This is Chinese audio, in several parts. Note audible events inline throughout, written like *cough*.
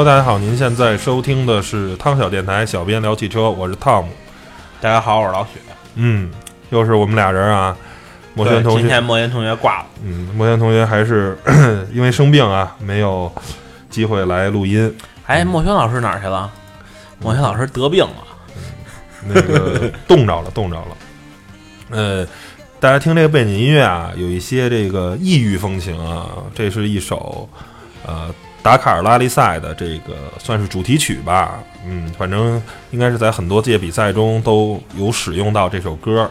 Hello，大家好，您现在收听的是汤小电台，小编聊汽车，我是汤姆。大家好，我是老许。嗯，又是我们俩人啊。莫轩同学今天学，莫言同学挂了，嗯，莫轩同学还是 *coughs* 因为生病啊，没有机会来录音。哎，莫轩老师哪儿去了？莫轩老师得病了。那个 *laughs* 冻着了，冻着了。呃，大家听这个背景音乐啊，有一些这个异域风情啊。这是一首呃达卡尔拉力赛的这个算是主题曲吧。嗯，反正应该是在很多届比赛中都有使用到这首歌。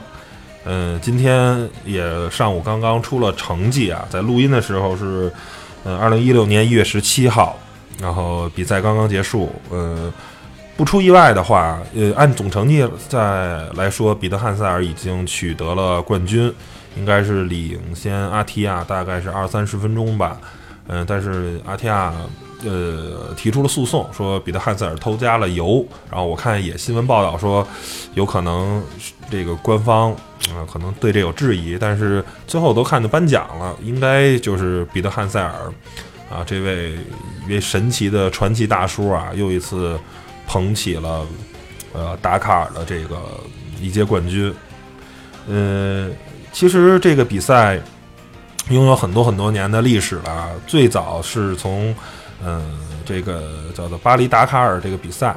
嗯，今天也上午刚刚出了成绩啊，在录音的时候是呃二零一六年一月十七号，然后比赛刚刚结束。呃。不出意外的话，呃，按总成绩在来说，彼得汉塞尔已经取得了冠军，应该是领先阿提亚大概是二三十分钟吧。嗯、但是阿提亚呃提出了诉讼，说彼得汉塞尔偷加了油。然后我看也新闻报道说，有可能这个官方啊、可能对这有质疑，但是最后都看着颁奖了，应该就是彼得汉塞尔啊这位一位神奇的传奇大叔啊，又一次。捧起了呃达喀尔的这个一届冠军。呃，其实这个比赛拥有很多很多年的历史了，最早是从嗯、这个叫做巴黎达卡尔这个比赛，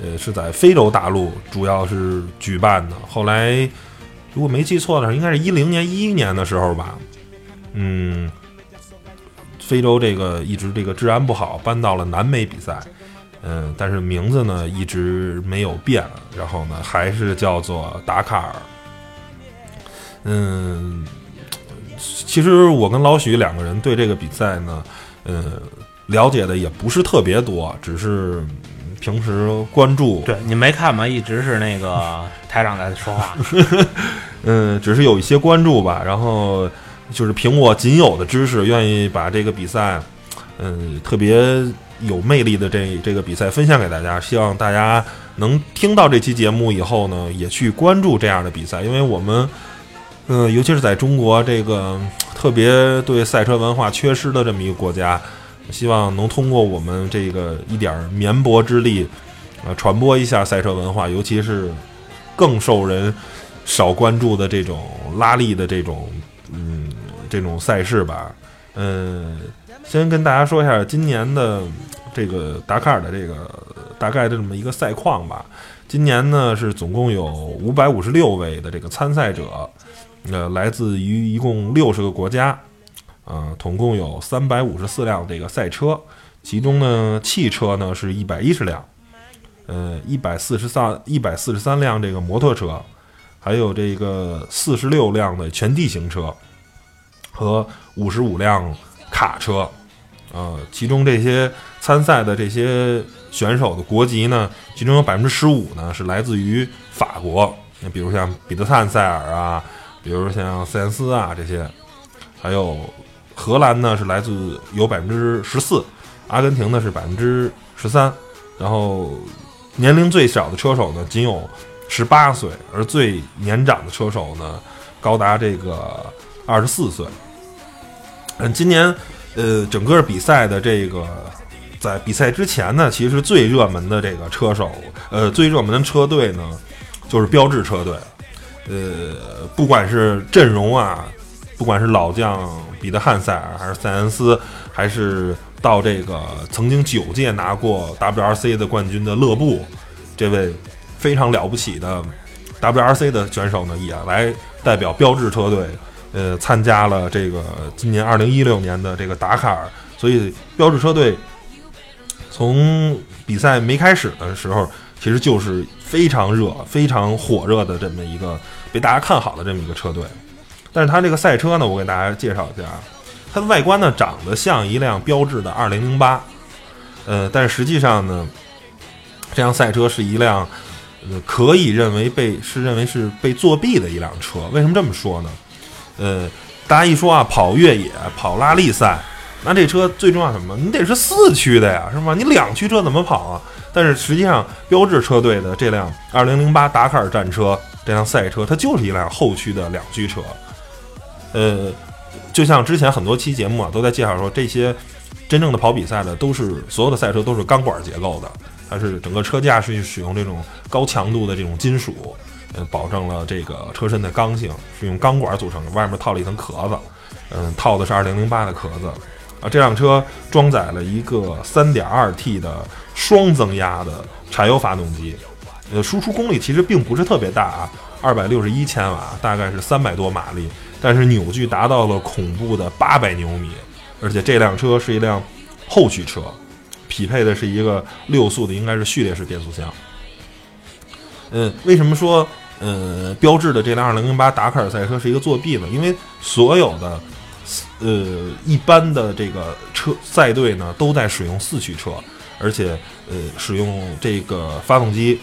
呃是在非洲大陆主要是举办的。后来如果没记错的话，应该是一零年、一一年的时候吧，嗯。非洲这个一直这个治安不好，搬到了南美比赛，嗯，但是名字呢一直没有变，然后呢还是叫做达卡尔。嗯，其实我跟老许两个人对这个比赛呢，嗯，了解的也不是特别多，只是平时关注，对你没看吗？一直是那个台长在说话。嗯，*laughs* 只是有一些关注吧。然后就是凭我仅有的知识，愿意把这个比赛，嗯，特别有魅力的这这个比赛分享给大家。希望大家能听到这期节目以后呢，也去关注这样的比赛，因为我们，嗯，尤其是在中国这个特别对赛车文化缺失的这么一个国家，希望能通过我们这个一点绵薄之力，呃，传播一下赛车文化，尤其是更受人少关注的这种拉力的这种嗯这种赛事吧。嗯，先跟大家说一下今年的这个达喀尔的这个大概的这么一个赛况吧。今年呢是总共有五百五十六位的这个参赛者，呃，来自于一共六十个国家，呃，总共有三百五十四辆这个赛车，其中呢汽车呢是一百一十辆，呃，一百四十三一百四十三辆这个摩托车，还有这个四十六辆的全地形车和五十五辆卡车，呃，其中这些参赛的这些选手的国籍呢，其中有百分之十五呢是来自于法国，那比如像彼得汉塞尔啊，比如像塞恩斯啊这些，还有荷兰呢是来自有百分之十四，阿根廷呢是百分之十三，然后年龄最小的车手呢仅有十八岁，而最年长的车手呢高达这个二十四岁。嗯，今年呃整个比赛的这个在比赛之前呢，其实最热门的这个车手，呃最热门的车队呢就是标致车队。呃，不管是阵容啊，不管是老将彼得汉塞尔，还是塞恩斯，还是到这个曾经九届拿过 WRC 的冠军的勒布，这位非常了不起的 WRC 的选手呢，也来代表标致车队，呃，参加了这个今年二零一六年的这个达喀尔。所以标志车队从比赛没开始的时候，其实就是非常热、非常火热的这么一个被大家看好的这么一个车队。但是它这个赛车呢，我给大家介绍一下，它的外观呢长得像一辆标致的二零零八，呃，但实际上呢，这辆赛车是一辆，呃，可以认为被是认为是被作弊的一辆车。为什么这么说呢？呃，大家一说啊，跑越野、跑拉力赛，那这车最重要什么？你得是四驱的呀，是吧？你两驱车怎么跑啊？但是实际上，标致车队的这辆2008达喀尔战车这辆赛车，它就是一辆后驱的两驱车。呃，就像之前很多期节目啊，都在介绍说，这些真正的跑比赛的都是所有的赛车都是钢管结构的，它是整个车架是使用这种高强度的这种金属，呃，保证了这个车身的刚性，是用钢管组成的，外面套了一层壳子，嗯，套的是2008的壳子。啊，这辆车装载了一个 3.2T 的双增压的柴油发动机，呃，输出功率其实并不是特别大啊，二百六十一千瓦，大概是三百多马力，但是扭矩达到了恐怖的八百牛米，而且这辆车是一辆后驱车，匹配的是一个六速的，应该是序列式变速箱。嗯，为什么说呃标志的这辆2008达喀尔赛车是一个作弊呢？因为所有的呃一般的这个车赛队呢都在使用四驱车，而且呃使用这个发动机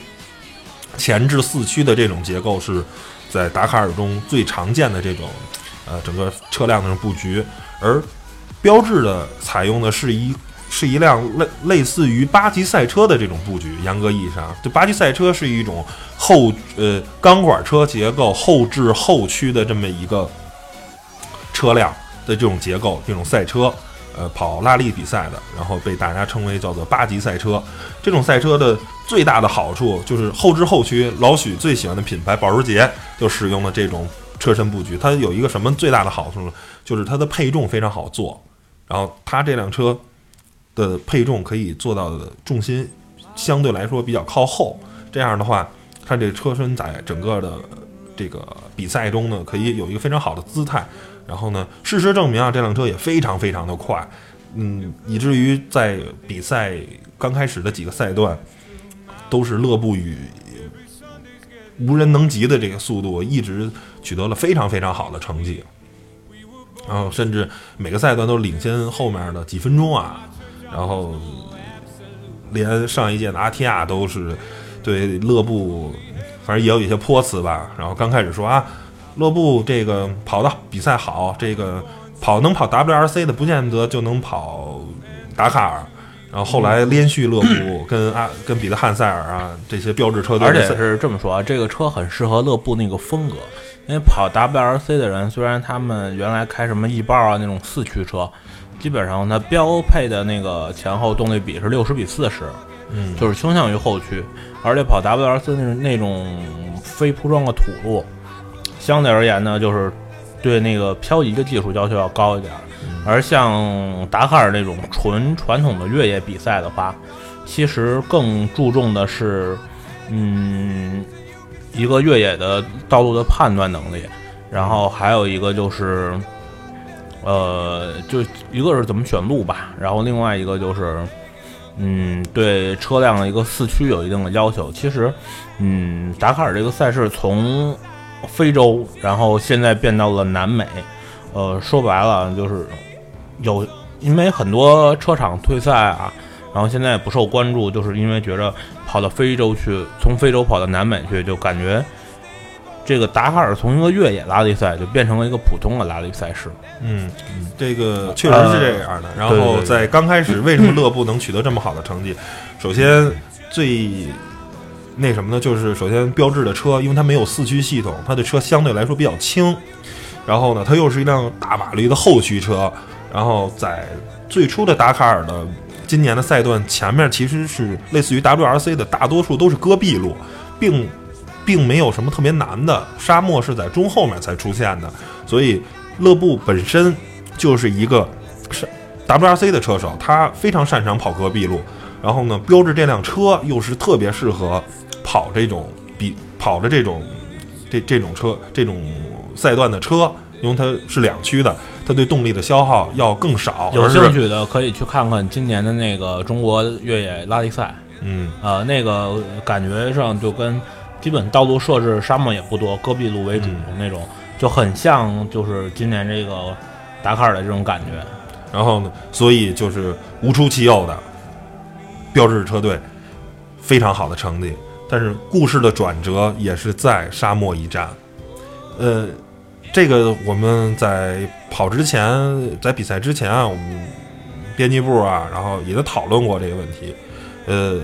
前置四驱的这种结构是在达喀尔中最常见的这种呃整个车辆的布局，而标志的采用的是一是一辆类类似于八级赛车的这种布局，严格意义上，就八级赛车是一种后呃钢管车结构后置后驱的这么一个车辆。的这种结构，这种赛车，呃，跑拉力比赛的，然后被大家称为叫做八级赛车。这种赛车的最大的好处就是后置后驱，老许最喜欢的品牌保时捷就使用了这种车身布局。它有一个什么最大的好处呢？就是它的配重非常好做，然后它这辆车的配重可以做到的重心相对来说比较靠后，这样的话，它这车身在整个的这个比赛中呢，可以有一个非常好的姿态。然后呢，事实证明啊，这辆车也非常非常的快，嗯，以至于在比赛刚开始的几个赛段，都是勒布与无人能及的这个速度，一直取得了非常非常好的成绩。然后甚至每个赛段都领先后面的几分钟啊，然后连上一届的阿提亚都是对勒布，反正也有一些泼词吧。然后刚开始说啊，勒布这个跑的比赛好，这个跑能跑 WRC 的不见得就能跑达喀尔。然后后来连续勒布跟阿跟彼得汉塞尔啊这些标志车队而且，是这么说啊，这个车很适合勒布那个风格，因为跑 WRC 的人，虽然他们原来开什么 E 豹啊那种四驱车，基本上它标配的那个前后动力比是六十比四十，嗯，就是倾向于后驱，而且跑 WRC 那种那种非铺装的土路，相对而言呢，就是对那个漂移的技术要求要高一点儿。而像达喀尔那种纯传统的越野比赛的话，其实更注重的是，嗯，一个越野的道路的判断能力，然后还有一个就是，呃，就一个是怎么选路吧，然后另外一个就是，嗯，对车辆的一个四驱有一定的要求。其实，嗯，达喀尔这个赛事从非洲，然后现在变到了南美，呃，说白了就是有，因为很多车厂退赛啊，然后现在不受关注，就是因为觉着跑到非洲去，从非洲跑到南美去，就感觉这个达喀尔从一个越野拉力赛就变成了一个普通的拉力赛事。嗯，这个确实是这样的。然后在刚开始，为什么勒布能取得这么好的成绩？首先最那什么呢？就是首先标志的车，因为它没有四驱系统，它的车相对来说比较轻。然后呢，它又是一辆大马力的后驱车。然后在最初的达喀尔的今年的赛段前面，其实是类似于 WRC 的，大多数都是戈壁路，并并没有什么特别难的，沙漠是在中后面才出现的，所以勒布本身就是一个是 WRC 的车手，他非常擅长跑戈壁路。然后呢，标致这辆车又是特别适合跑这种比跑的这种这这种车这种赛段的车，因为它是两驱的，它对动力的消耗要更少。有兴趣的可以去看看今年的那个中国越野拉力赛，嗯呃，那个感觉上就跟基本道路设置沙漠也不多，戈壁路为主、嗯那种，就很像就是今年这个达喀尔的这种感觉。然后呢，所以就是无出其右的标志车队非常好的成绩。但是故事的转折也是在沙漠一战。呃，这个我们在跑之前，在比赛之前啊，我们编辑部啊，然后也都讨论过这个问题。呃，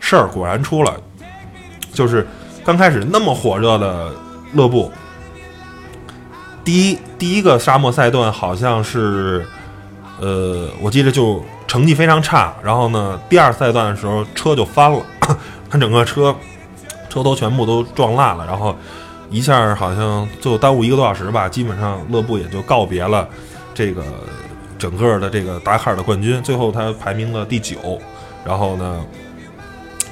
事儿果然出了，就是刚开始那么火热的勒布，第一第一个沙漠赛段好像是，呃，我记得就成绩非常差，然后呢，第二赛段的时候车就翻了，*coughs* 他整个车车头全部都撞烂了，然后一下好像就耽误一个多小时吧，基本上勒布也就告别了这个整个的这个达喀尔的冠军，最后他排名了第九，然后呢，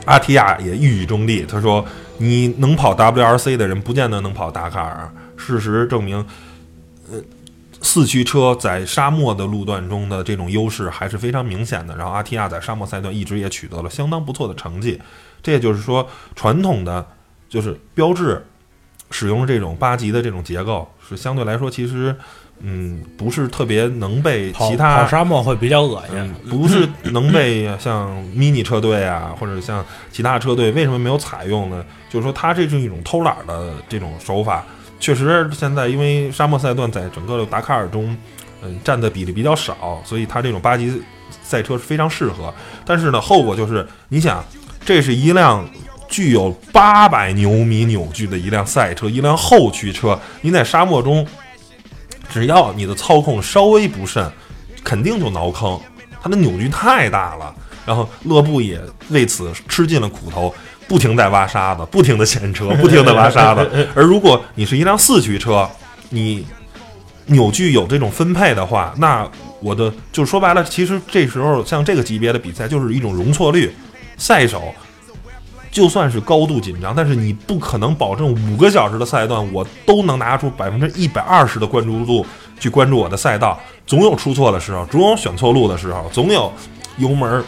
阿提亚也一语中的，他说：“你能跑 WRC 的人，不见得能跑达喀尔。”事实证明，呃，四驱车在沙漠的路段中的这种优势还是非常明显的。然后阿提亚在沙漠赛段一直也取得了相当不错的成绩。这也就是说，传统的就是标志使用这种八级的这种结构，是相对来说其实，嗯，不是特别能被其他跑沙漠会比较恶心。嗯，*laughs* 不是能被像 mini 车队啊，或者像其他车队为什么没有采用呢？就是说，它这是一种偷懒儿的这种手法。确实，现在因为沙漠赛段在整个的达喀尔中，嗯，占的比例比较少，所以它这种八级赛车是非常适合。但是呢，后果就是，你想，这是一辆具有八百牛米扭矩的一辆赛车，一辆后驱车，你在沙漠中，只要你的操控稍微不慎，肯定就挠坑。它的扭矩太大了，然后勒布也为此吃尽了苦头，不停在挖沙子，不停的陷车，*laughs* 不停的挖沙子。*laughs* 而如果你是一辆四驱车，你扭矩有这种分配的话，那我的就是说白了，其实这时候像这个级别的比赛就是一种容错率，赛手。就算是高度紧张，但是你不可能保证五个小时的赛段我都能拿出百分之一百二十的关注度去关注我的赛道，总有出错的时候，总有选错路的时候，总有油门儿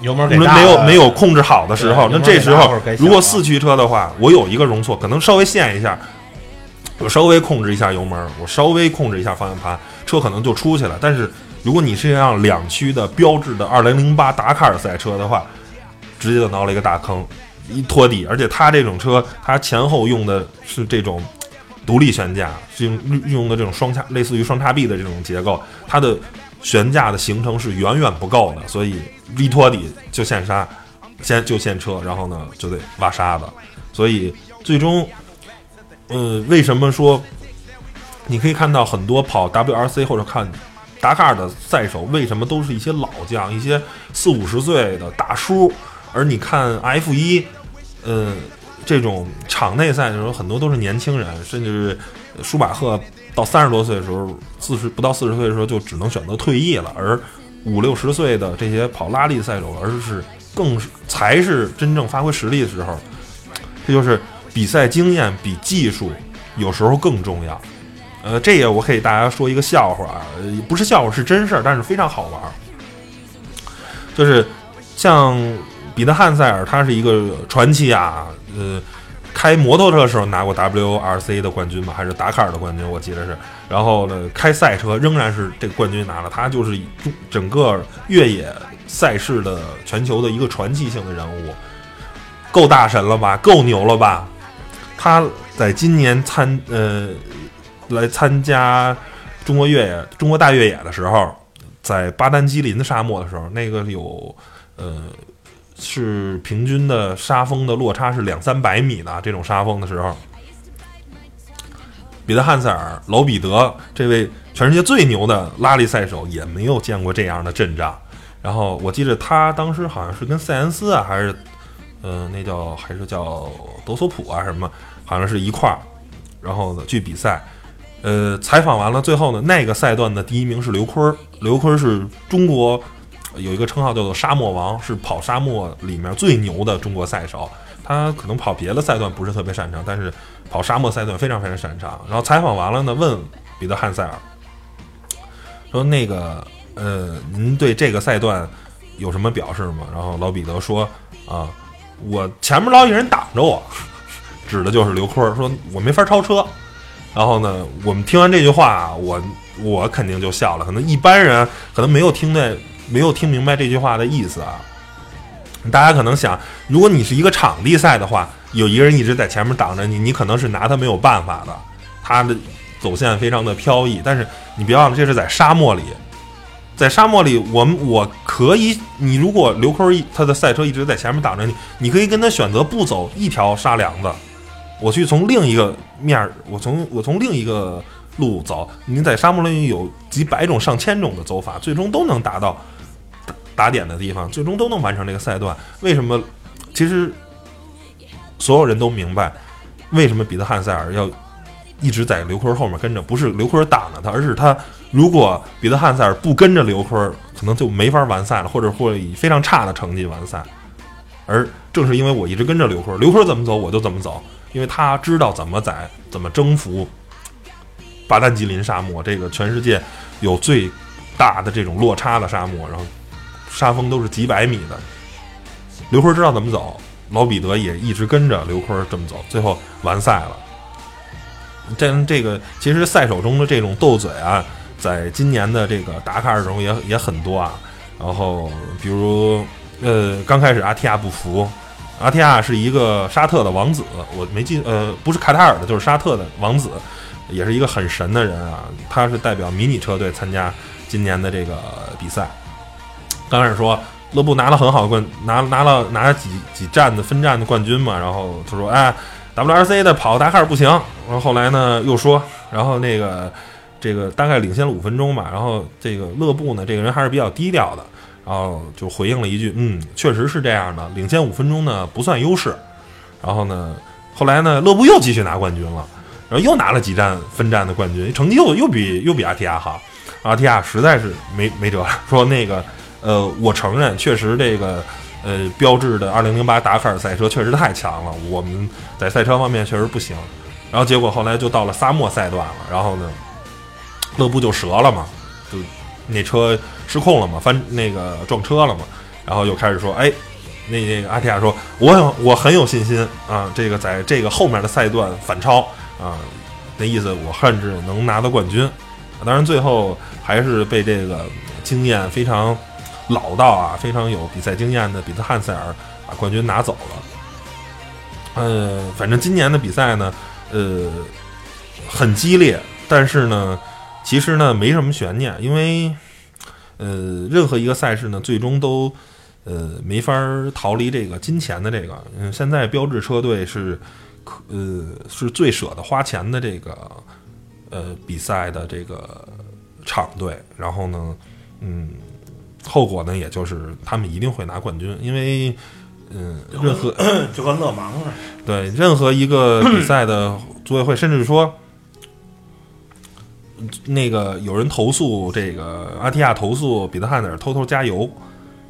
油门给没有没有控制好的时候，那这时候如果四驱车的话，我有一个容错，可能稍微陷一下，我稍微控制一下油门，我稍微控制一下方向盘，车可能就出去了。但是如果你是一辆两驱的标志的2008达喀尔赛车的话，直接就挠了一个大坑，一托底，而且它这种车，它前后用的是这种独立悬架，是用用的这种双叉，类似于双叉臂的这种结构，它的悬架的行程是远远不够的，所以一托底就陷沙，先就陷车，然后呢就得挖沙子，所以最终，呃，为什么说你可以看到很多跑 WRC 或者看达喀尔的赛手，为什么都是一些老将，一些四五十岁的大叔？而你看 F 一，嗯，这种场内赛的时候，很多都是年轻人，甚至是舒马赫到三十多岁的时候，四十不到四十岁的时候就只能选择退役了。而五六十岁的这些跑拉力赛手，而是更是才是真正发挥实力的时候。这就是比赛经验比技术有时候更重要。呃，这也我可以大家说一个笑话啊，不是笑话是真事儿，但是非常好玩儿。就是像彼得汉塞尔，他是一个传奇啊，呃，开摩托车的时候拿过 WRC 的冠军吧，还是达喀尔的冠军，我记得是。然后呢，开赛车仍然是这个冠军拿了，他就是整个越野赛事的全球的一个传奇性的人物，够大神了吧？够牛了吧？他在今年参呃来参加中国越野、中国大越野的时候，在巴丹吉林的沙漠的时候，那个有呃是平均的沙峰的落差是两三百米的这种沙峰的时候，彼得汉塞尔、老彼得这位全世界最牛的拉力赛手也没有见过这样的阵仗。然后我记得他当时好像是跟塞恩斯啊，还是呃那叫还是叫德索普啊什么，好像是一块儿，然后呢去比赛。呃，采访完了，最后呢，那个赛段的第一名是刘坤儿。刘坤儿是中国有一个称号叫做“沙漠王”，是跑沙漠里面最牛的中国赛手。他可能跑别的赛段不是特别擅长，但是跑沙漠赛段非常非常擅长。然后采访完了呢，问彼得汉塞尔说：“那个，呃，您对这个赛段有什么表示吗？”然后老彼得说：“啊，我前面老有人挡着我。”指的就是刘坤，说我没法超车。然后呢，我们听完这句话，我我肯定就笑了。可能一般人可能没有听那没有听明白这句话的意思啊。大家可能想，如果你是一个场地赛的话，有一个人一直在前面挡着你，你可能是拿他没有办法的。他的走线非常的飘逸，但是你别忘了，这是在沙漠里，在沙漠里，我们我可以，你如果刘坤一他的赛车一直在前面挡着你，你可以跟他选择不走一条沙梁子，我去从另一个面儿，我从我从另一个路走。你在沙漠里有几百种、上千种的走法，最终都能达到打点的地方，最终都能完成这个赛段。为什么？其实所有人都明白，为什么彼得汉塞尔要一直在刘坤后面跟着，不是刘坤挡着他，而是他如果彼得汉塞尔不跟着刘坤，可能就没法完赛了，或者会以非常差的成绩完赛。而正是因为我一直跟着刘坤，刘坤怎么走我就怎么走，因为他知道怎么在怎么征服巴丹吉林沙漠这个全世界有最大的这种落差的沙漠，然后沙峰都是几百米的。刘坤知道怎么走，老彼得也一直跟着刘坤这么走，最后完赛了。这这个其实赛手中的这种斗嘴啊，在今年的这个达喀尔中也也很多啊。然后比如呃，刚开始阿提亚不服，阿提亚是一个沙特的王子，我没记呃不是卡塔尔的，就是沙特的王子，也是一个很神的人啊。他是代表迷你车队参加今年的这个比赛。刚开始说勒布拿了很好的冠，拿拿了拿了几几站的分站的冠军嘛，然后他说哎。WRC 的跑达喀尔不行，然后后来呢又说，然后那个这个大概领先了五分钟吧，然后这个勒布呢这个人还是比较低调的，然后就回应了一句，嗯，确实是这样的，领先五分钟呢不算优势。然后呢，后来呢勒布又继续拿冠军了，然后又拿了几站分站的冠军，成绩又又比又比阿提亚好，阿提亚实在是没没辙了，说那个呃我承认确实这个。呃，标志的2008达喀尔赛车确实太强了，我们在赛车方面确实不行。然后结果后来就到了沙漠赛段了，然后呢，勒布就折了嘛，就那车失控了嘛，翻那个撞车了嘛，然后又开始说，哎，那那个阿提亚说，我我很有信心啊，这个在这个后面的赛段反超啊，那意思我甚至能拿到冠军。当然最后还是被这个经验非常。老道啊，非常有比赛经验的比特汉塞尔把冠军拿走了。呃，反正今年的比赛呢，呃，很激烈，但是呢，其实呢没什么悬念，因为呃，任何一个赛事呢，最终都呃没法逃离这个金钱的这个。嗯，现在标志车队是可呃是最舍得花钱的这个呃比赛的这个厂队，然后呢，嗯。后果呢，也就是他们一定会拿冠军，因为，嗯，任 *clears throat* 何就跟勒芒似的，对任何一个比赛的组委会，甚至说，那个有人投诉这个阿提亚投诉彼得汉尔偷偷加油，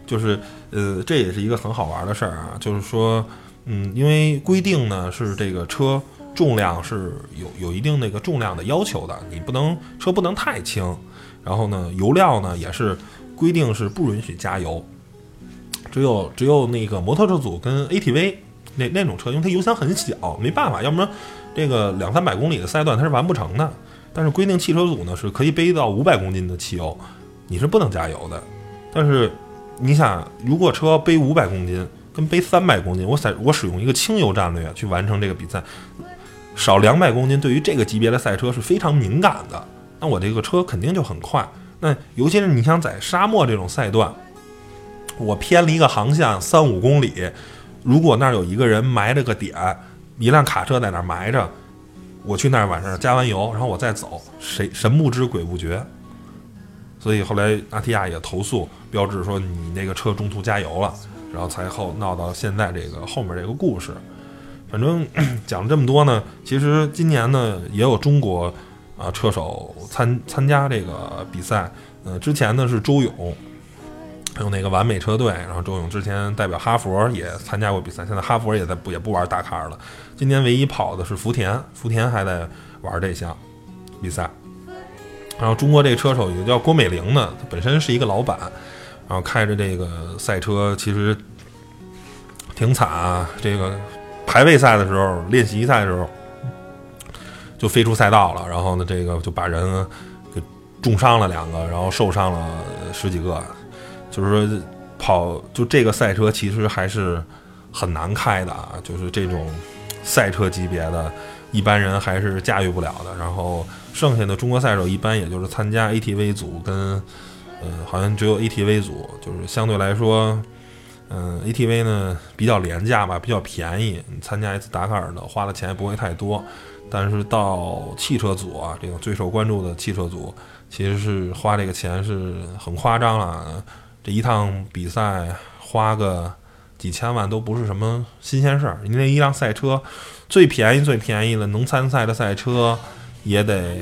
就是呃，这也是一个很好玩的事儿啊，就是说，嗯，因为规定呢是这个车重量是有有一定那个重量的要求的，你不能车不能太轻，然后呢，油料呢也是。规定是不允许加油，只有只有那个摩托车组跟 ATV 那那种车，因为它油箱很小，没办法，要不然这个两三百公里的赛段它是完不成的。但是规定汽车组呢是可以背到五百公斤的汽油，你是不能加油的。但是你想，如果车背五百公斤跟背三百公斤，我采我使用一个轻油战略去完成这个比赛，少两百公斤对于这个级别的赛车是非常敏感的，那我这个车肯定就很快。那尤其是你想在沙漠这种赛段，我偏离一个航向三五公里，如果那儿有一个人埋着个点，一辆卡车在那儿埋着，我去那儿晚上加完油，然后我再走，谁神不知鬼不觉。所以后来阿提亚也投诉标志说你那个车中途加油了，然后才后闹到现在这个后面这个故事。反正 *clears throat* 讲了这么多呢，其实今年呢也有中国。啊，车手参参加这个比赛，呃，之前呢是周勇，还有那个完美车队，然后周勇之前代表哈佛也参加过比赛，现在哈佛也在不也不玩大卡了。今年唯一跑的是福田，福田还在玩这项比赛。然后中国这个车手有叫郭美玲的，他本身是一个老板，然后开着这个赛车，其实挺惨啊，这个排位赛的时候，练习赛的时候就飞出赛道了，然后呢，这个就把人给重伤了两个，然后受伤了十几个，就是说跑就这个赛车其实还是很难开的啊，就是这种赛车级别的，一般人还是驾驭不了的。然后剩下的中国赛手一般也就是参加 ATV 组跟呃，好像只有 ATV 组，就是相对来说。嗯，ATV 呢比较廉价吧，比较便宜。你参加一次达喀尔的花的钱也不会太多，但是到汽车组啊，这个最受关注的汽车组，其实是花这个钱是很夸张了。这一趟比赛花个几千万都不是什么新鲜事儿。你那一辆赛车最便宜最便宜的能参赛的赛车也得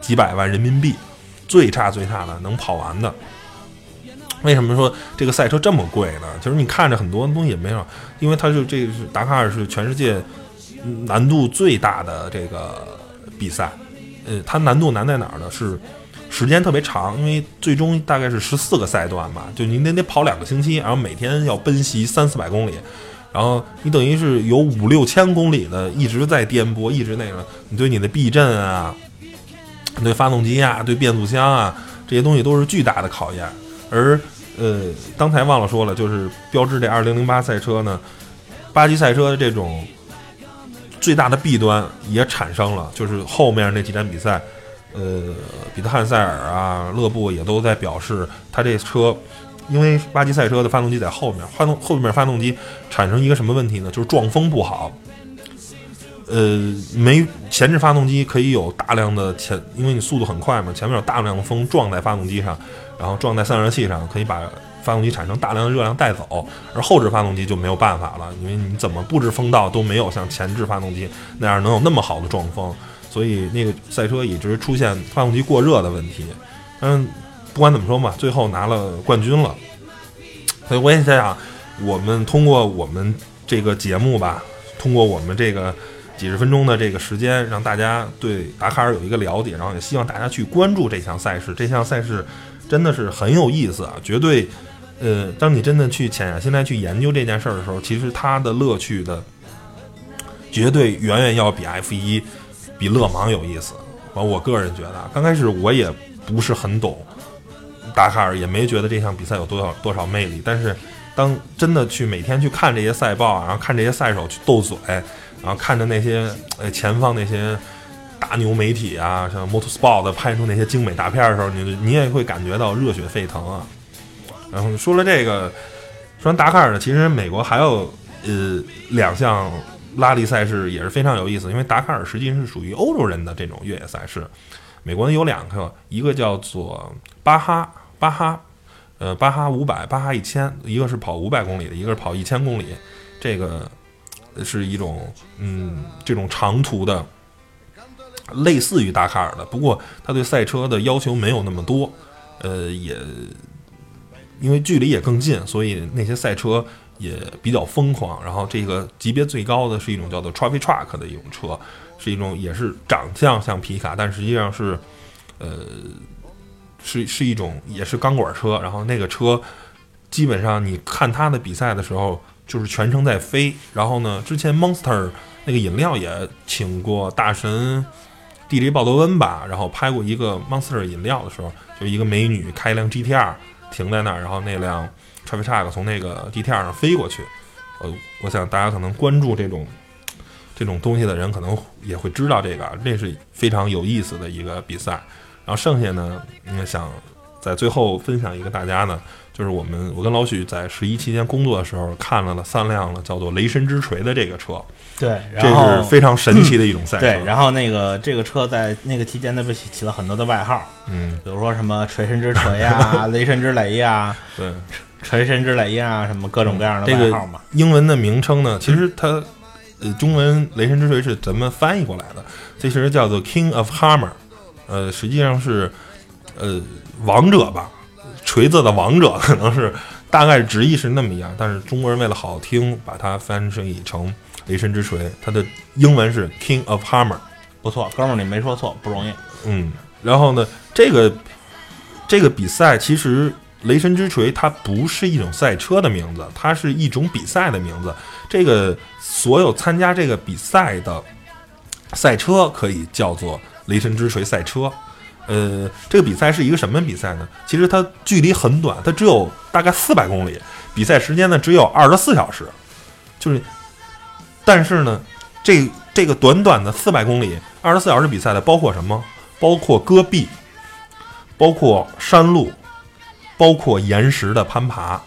几百万人民币，最差最差的能跑完的。为什么说这个赛车这么贵呢？就是你看着很多东西也没有，因为它是这个是达喀尔是全世界难度最大的这个比赛，呃，它难度难在哪儿呢？是时间特别长，因为最终大概是十四个赛段吧，就你得得跑两个星期，然后每天要奔袭三四百公里，然后你等于是有五六千公里的一直在颠簸，一直那个，你对你的避震啊，对发动机啊，对变速箱啊这些东西都是巨大的考验，而呃，刚才忘了说了，就是标志这2008赛车呢，巴西赛车的这种最大的弊端也产生了，就是后面那几站比赛，呃，彼得汉塞尔啊、勒布也都在表示，他这车因为巴西赛车的发动机在后面，发动后面发动机产生一个什么问题呢？就是撞风不好。呃，没前置发动机可以有大量的前，因为你速度很快嘛，前面有大量的风撞在发动机上。然后撞在散热器上，可以把发动机产生大量的热量带走，而后置发动机就没有办法了，因为你怎么布置风道都没有像前置发动机那样能有那么好的撞风，所以那个赛车一直出现发动机过热的问题。嗯，不管怎么说嘛，最后拿了冠军了。所以我也在想，我们通过我们这个节目吧，通过我们这个几十分钟的这个时间，让大家对达喀尔有一个了解，然后也希望大家去关注这项赛事。这项赛事。真的是很有意思啊！绝对，呃，当你真的去潜下心来去研究这件事儿的时候，其实它的乐趣的绝对远远要比 F 一、比勒芒有意思。完，我个人觉得，刚开始我也不是很懂达喀尔，也没觉得这项比赛有多少多少魅力。但是，当真的去每天去看这些赛报，然后看这些赛手去斗嘴，然后看着那些呃前方那些。大牛媒体啊，像 Motorsport 拍出那些精美大片的时候，你你也会感觉到热血沸腾啊。然后说了这个，说完达喀尔呢，其实美国还有呃两项拉力赛事也是非常有意思，因为达喀尔实际是属于欧洲人的这种越野赛事。美国呢有两个，一个叫做巴哈巴哈，呃巴哈五百、巴哈一千，一个是跑五百公里的，一个是跑一千公里。这个是一种嗯这种长途的。类似于达喀尔的，不过他对赛车的要求没有那么多，呃，也因为距离也更近，所以那些赛车也比较疯狂。然后这个级别最高的是一种叫做 Trophy Truck 的一种车，是一种也是长相像皮卡，但实际上是呃是是一种也是钢管车。然后那个车基本上你看它的比赛的时候，就是全程在飞。然后呢，之前 Monster 那个饮料也请过大神。地利鲍德温吧，然后拍过一个 Monster 饮料的时候，就一个美女开一辆 GTR 停在那儿，然后那辆 Travis Truck 从那个地铁上飞过去。呃，我想大家可能关注这种这种东西的人，可能也会知道这个，这是非常有意思的一个比赛。然后剩下呢，嗯，想在最后分享一个大家呢，就是我们我跟老许在十一期间工作的时候看了了三辆了叫做雷神之锤的这个车。对，这是非常神奇的一种赛车。对，然后那个这个车在那个期间呢被起了很多的外号，嗯，比如说什么锤神之锤呀、*laughs* 雷神之雷呀，对，锤神之雷呀，什么各种各样的外号嘛。英文的名称呢，其实它呃中文雷神之锤是怎么翻译过来的？其实叫做 King of Hammer，呃，实际上是呃王者吧，锤子的王者 *laughs* 可能是大概直译是那么一样，但是中国人为了好听，把它翻译成。雷神之锤，它的英文是 King of Hammer，不错，哥们儿你没说错，不容易。嗯，然后呢，这个这个比赛其实雷神之锤它不是一种赛车的名字，它是一种比赛的名字。这个所有参加这个比赛的赛车可以叫做雷神之锤赛车。呃，这个比赛是一个什么比赛呢？其实它距离很短，它只有大概四百公里，比赛时间呢只有二十四小时。就是，但是呢，这这个短短的四百公里，二十四小时比赛的包括什么？包括戈壁，包括山路，包括岩石的攀爬。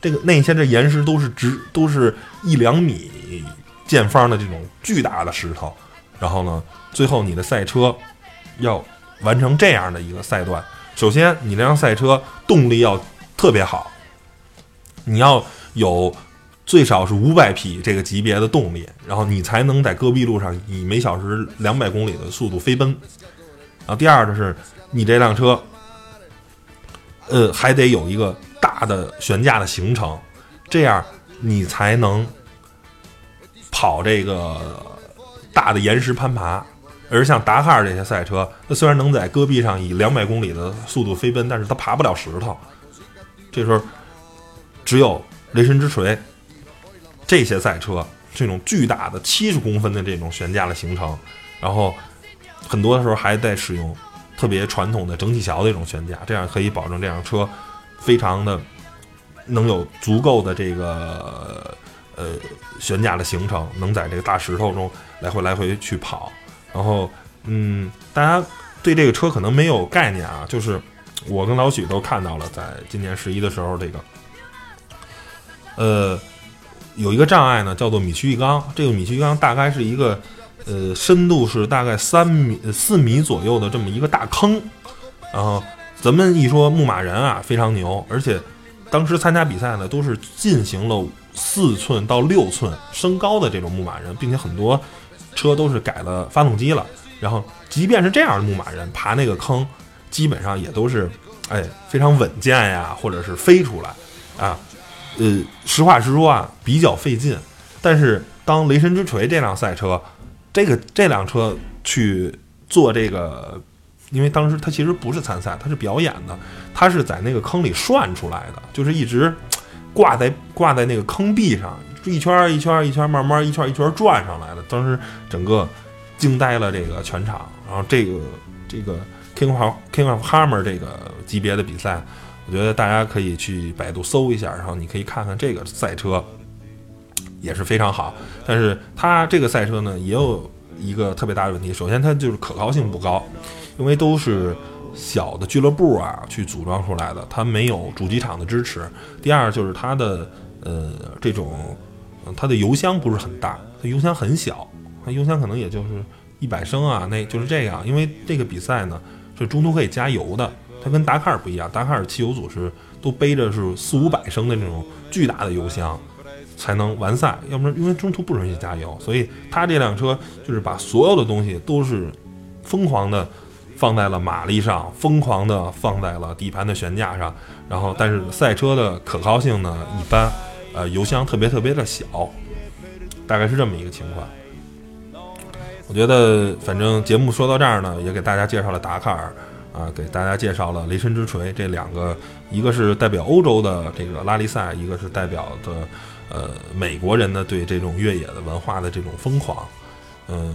这个那些这岩石都是直，都是一两米见方的这种巨大的石头。然后呢，最后你的赛车要完成这样的一个赛段，首先你这辆赛车动力要特别好，你要有最少是五百匹这个级别的动力，然后你才能在戈壁路上以每小时两百公里的速度飞奔。然后第二就是你这辆车，呃，还得有一个大的悬架的行程，这样你才能跑这个大的岩石攀爬。而像达喀尔这些赛车，它虽然能在戈壁上以两百公里的速度飞奔，但是它爬不了石头。这时候，只有雷神之锤这些赛车，这种巨大的七十公分的这种悬架的行程，然后很多的时候还在使用特别传统的整体桥的这种悬架，这样可以保证这辆车非常的能有足够的这个呃悬架的行程，能在这个大石头中来回来回去跑。然后，嗯，大家对这个车可能没有概念啊，就是我跟老许都看到了，在今年十一的时候，这个，呃，有一个障碍呢，叫做米奇浴缸。这个米奇浴缸大概是一个，呃，深度是大概三米、四米左右的这么一个大坑。然后，咱们一说牧马人啊，非常牛，而且当时参加比赛呢，都是进行了四寸到六寸升高的这种牧马人，并且很多。车都是改了发动机了，然后即便是这样的牧马人爬那个坑，基本上也都是，哎，非常稳健呀，或者是飞出来，啊，呃，实话实说啊，比较费劲。但是当雷神之锤这辆赛车，这个这辆车去做这个，因为当时它其实不是参赛，它是表演的，它是在那个坑里涮出来的，就是一直挂在挂在那个坑壁上。一圈儿一圈儿一圈儿，慢慢一圈一圈转上来的，当时整个惊呆了这个全场。然后这个这个 King of King of Hammer 这个级别的比赛，我觉得大家可以去百度搜一下，然后你可以看看这个赛车也是非常好。但是它这个赛车呢，也有一个特别大的问题，首先它就是可靠性不高，因为都是小的俱乐部啊去组装出来的，它没有主机厂的支持。第二就是它的呃这种。它的油箱不是很大，它油箱很小，它油箱可能也就是一百升啊，那就是这样。因为这个比赛呢是中途可以加油的，它跟达喀尔不一样，达喀尔汽油组是都背着是四五百升的那种巨大的油箱才能完赛，要不然因为中途不允许加油，所以它这辆车就是把所有的东西都是疯狂的放在了马力上，疯狂的放在了底盘的悬架上，然后但是赛车的可靠性呢一般。呃，油箱特别特别的小，大概是这么一个情况。我觉得，反正节目说到这儿呢，也给大家介绍了达喀尔，啊，给大家介绍了雷神之锤这两个，一个是代表欧洲的这个拉力赛，一个是代表的呃美国人呢对这种越野的文化的这种疯狂。嗯，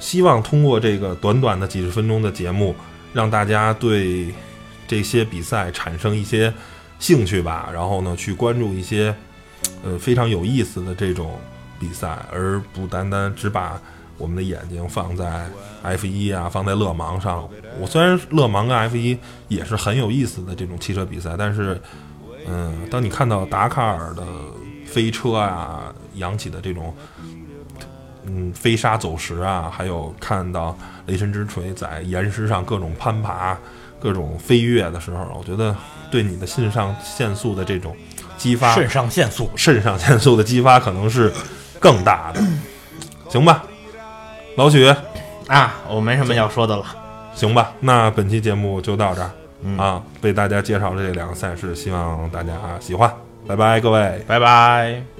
希望通过这个短短的几十分钟的节目，让大家对这些比赛产生一些兴趣吧，然后呢，去关注一些。呃，非常有意思的这种比赛，而不单单只把我们的眼睛放在 F 一啊，放在勒芒上。我虽然勒芒跟 F 一也是很有意思的这种汽车比赛，但是，嗯，当你看到达喀尔的飞车啊，扬起的这种，嗯，飞沙走石啊，还有看到雷神之锤在岩石上各种攀爬、各种飞跃的时候，我觉得对你的肾上腺素的这种。激发肾上腺素，肾上腺素的激发可能是更大的，*clears throat* 行吧，老许啊，我没什么要说的了，行吧，那本期节目就到这儿。啊，为大家介绍了这两个赛事，希望大家喜欢，拜拜，各位，拜拜。